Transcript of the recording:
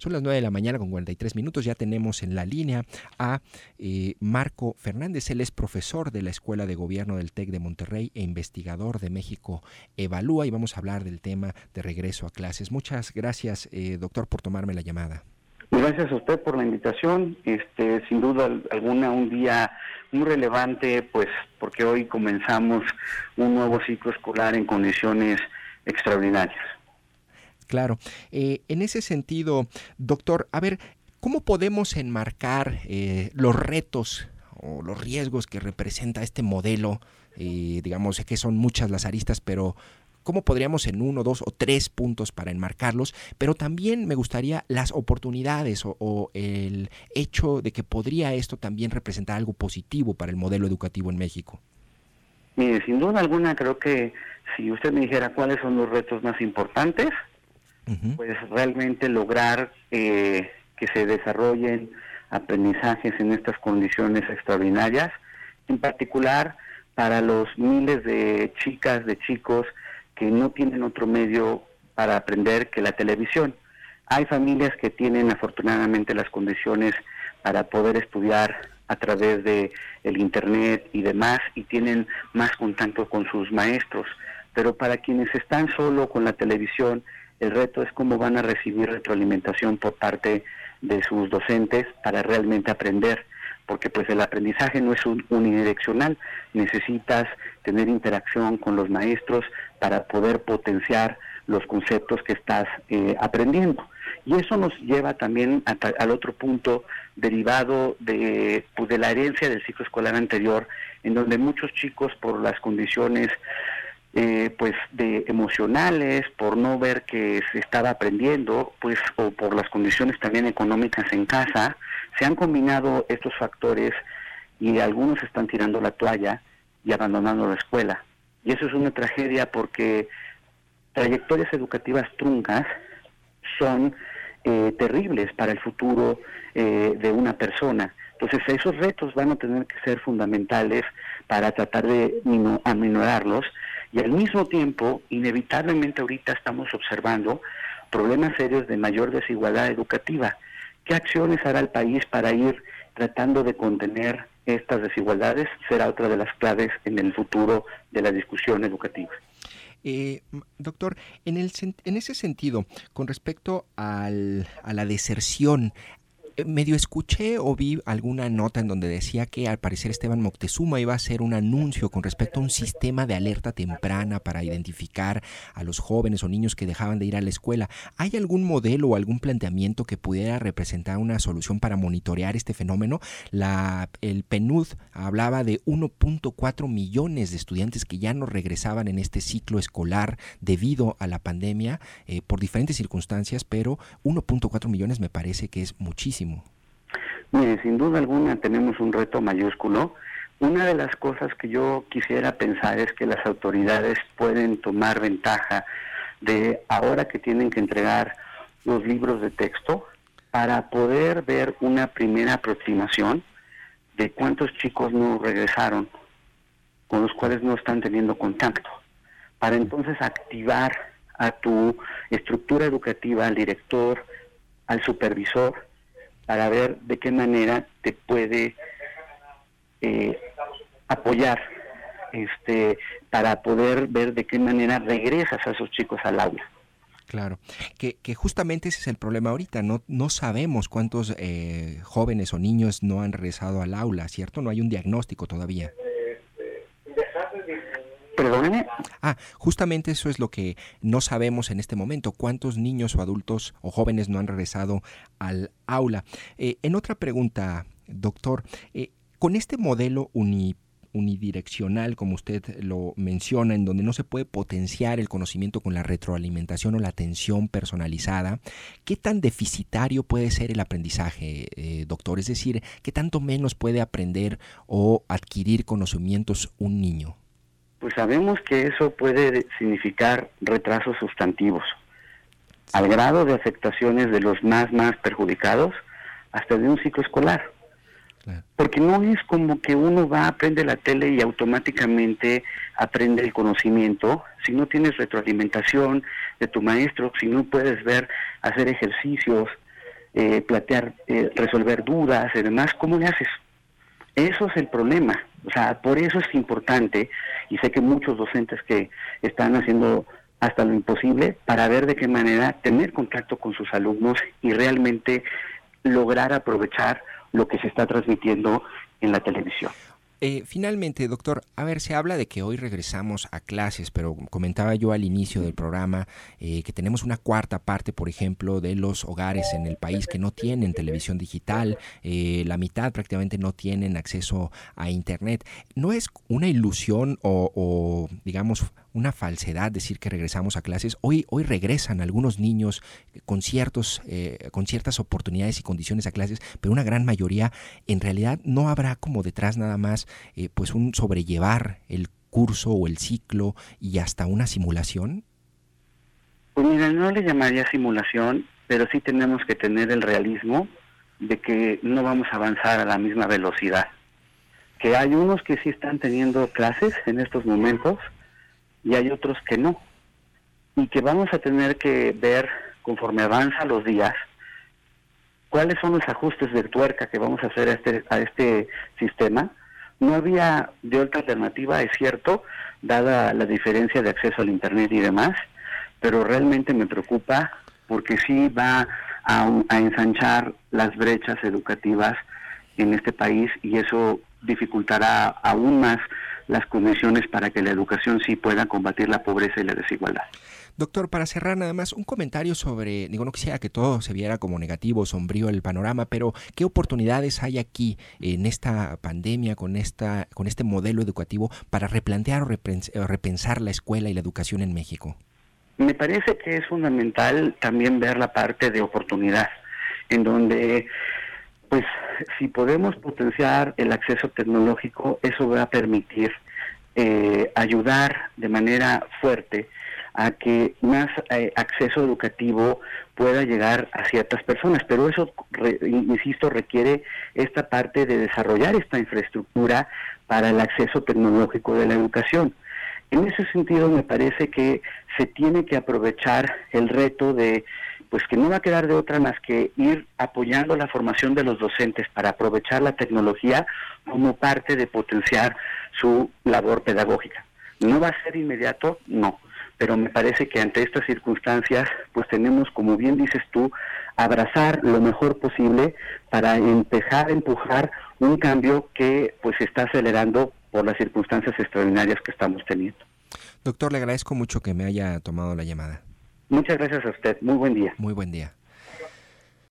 Son las 9 de la mañana con 43 minutos. Ya tenemos en la línea a eh, Marco Fernández. Él es profesor de la Escuela de Gobierno del TEC de Monterrey e investigador de México Evalúa y vamos a hablar del tema de regreso a clases. Muchas gracias, eh, doctor, por tomarme la llamada. Gracias a usted por la invitación. Este, sin duda alguna, un día muy relevante, pues porque hoy comenzamos un nuevo ciclo escolar en condiciones extraordinarias. Claro. Eh, en ese sentido, doctor, a ver, ¿cómo podemos enmarcar eh, los retos o los riesgos que representa este modelo? Eh, digamos que son muchas las aristas, pero cómo podríamos en uno, dos o tres puntos para enmarcarlos, pero también me gustaría las oportunidades o, el hecho de que podría esto también representar algo positivo para el modelo educativo en México. Mire, sin duda alguna creo que si usted me dijera cuáles son los retos más importantes, pues realmente lograr eh, que se desarrollen aprendizajes en estas condiciones extraordinarias, en particular para los miles de chicas, de chicos que no tienen otro medio para aprender que la televisión. Hay familias que tienen afortunadamente las condiciones para poder estudiar a través de el internet y demás y tienen más contacto con sus maestros, pero para quienes están solo con la televisión, el reto es cómo van a recibir retroalimentación por parte de sus docentes para realmente aprender porque pues el aprendizaje no es unidireccional, necesitas tener interacción con los maestros para poder potenciar los conceptos que estás eh, aprendiendo. Y eso nos lleva también al otro punto derivado de, pues, de la herencia del ciclo escolar anterior, en donde muchos chicos por las condiciones eh, pues de emocionales, por no ver que se estaba aprendiendo, pues o por las condiciones también económicas en casa, se han combinado estos factores y algunos están tirando la toalla y abandonando la escuela. Y eso es una tragedia porque trayectorias educativas truncas son eh, terribles para el futuro eh, de una persona. Entonces esos retos van a tener que ser fundamentales para tratar de aminorarlos y al mismo tiempo, inevitablemente ahorita estamos observando problemas serios de mayor desigualdad educativa. ¿Qué acciones hará el país para ir tratando de contener estas desigualdades? Será otra de las claves en el futuro de la discusión educativa. Eh, doctor, en, el, en ese sentido, con respecto al, a la deserción, medio escuché o vi alguna nota en donde decía que al parecer Esteban Moctezuma iba a hacer un anuncio con respecto a un sistema de alerta temprana para identificar a los jóvenes o niños que dejaban de ir a la escuela. ¿Hay algún modelo o algún planteamiento que pudiera representar una solución para monitorear este fenómeno? La, el PNUD hablaba de 1.4 millones de estudiantes que ya no regresaban en este ciclo escolar debido a la pandemia eh, por diferentes circunstancias, pero 1.4 millones me parece que es muchísimo Mire, sin duda alguna tenemos un reto mayúsculo. Una de las cosas que yo quisiera pensar es que las autoridades pueden tomar ventaja de ahora que tienen que entregar los libros de texto para poder ver una primera aproximación de cuántos chicos no regresaron, con los cuales no están teniendo contacto, para entonces activar a tu estructura educativa, al director, al supervisor, para ver de qué manera te puede eh, apoyar, este, para poder ver de qué manera regresas a esos chicos al aula. Claro, que, justamente ese es el problema ahorita, no, no sabemos cuántos eh, jóvenes o niños no han regresado al aula, ¿cierto? No hay un diagnóstico todavía. Ah, justamente eso es lo que no sabemos en este momento, cuántos niños o adultos o jóvenes no han regresado al aula. Eh, en otra pregunta, doctor, eh, con este modelo unidireccional, como usted lo menciona, en donde no se puede potenciar el conocimiento con la retroalimentación o la atención personalizada, ¿qué tan deficitario puede ser el aprendizaje, eh, doctor? Es decir, ¿qué tanto menos puede aprender o adquirir conocimientos un niño? Pues sabemos que eso puede significar retrasos sustantivos, al grado de afectaciones de los más, más perjudicados, hasta de un ciclo escolar. Porque no es como que uno va, aprende la tele y automáticamente aprende el conocimiento, si no tienes retroalimentación de tu maestro, si no puedes ver, hacer ejercicios, eh, platear, eh, resolver dudas y demás, ¿cómo le haces? Eso es el problema. O sea, por eso es importante, y sé que muchos docentes que están haciendo hasta lo imposible para ver de qué manera tener contacto con sus alumnos y realmente lograr aprovechar lo que se está transmitiendo en la televisión. Eh, finalmente, doctor, a ver, se habla de que hoy regresamos a clases, pero comentaba yo al inicio del programa eh, que tenemos una cuarta parte, por ejemplo, de los hogares en el país que no tienen televisión digital, eh, la mitad prácticamente no tienen acceso a Internet. ¿No es una ilusión o, o digamos, una falsedad decir que regresamos a clases. Hoy, hoy regresan algunos niños con, ciertos, eh, con ciertas oportunidades y condiciones a clases, pero una gran mayoría en realidad no habrá como detrás nada más eh, pues un sobrellevar el curso o el ciclo y hasta una simulación. Pues mira, no le llamaría simulación, pero sí tenemos que tener el realismo de que no vamos a avanzar a la misma velocidad. Que hay unos que sí están teniendo clases en estos momentos, y hay otros que no. Y que vamos a tener que ver conforme avanza los días cuáles son los ajustes de tuerca que vamos a hacer a este, a este sistema. No había de otra alternativa, es cierto, dada la diferencia de acceso al Internet y demás, pero realmente me preocupa porque sí va a, a ensanchar las brechas educativas en este país y eso dificultará aún más las condiciones para que la educación sí pueda combatir la pobreza y la desigualdad. Doctor, para cerrar nada más, un comentario sobre, digo, no quisiera que todo se viera como negativo, sombrío el panorama, pero ¿qué oportunidades hay aquí en esta pandemia, con, esta, con este modelo educativo, para replantear o repensar la escuela y la educación en México? Me parece que es fundamental también ver la parte de oportunidad, en donde pues si podemos potenciar el acceso tecnológico, eso va a permitir eh, ayudar de manera fuerte a que más eh, acceso educativo pueda llegar a ciertas personas, pero eso, insisto, requiere esta parte de desarrollar esta infraestructura para el acceso tecnológico de la educación. En ese sentido, me parece que se tiene que aprovechar el reto de pues que no va a quedar de otra más que ir apoyando la formación de los docentes para aprovechar la tecnología como parte de potenciar su labor pedagógica. ¿No va a ser inmediato? No, pero me parece que ante estas circunstancias, pues tenemos, como bien dices tú, abrazar lo mejor posible para empezar a empujar un cambio que pues se está acelerando por las circunstancias extraordinarias que estamos teniendo. Doctor, le agradezco mucho que me haya tomado la llamada. Muchas gracias a usted. Muy buen día. Muy buen día.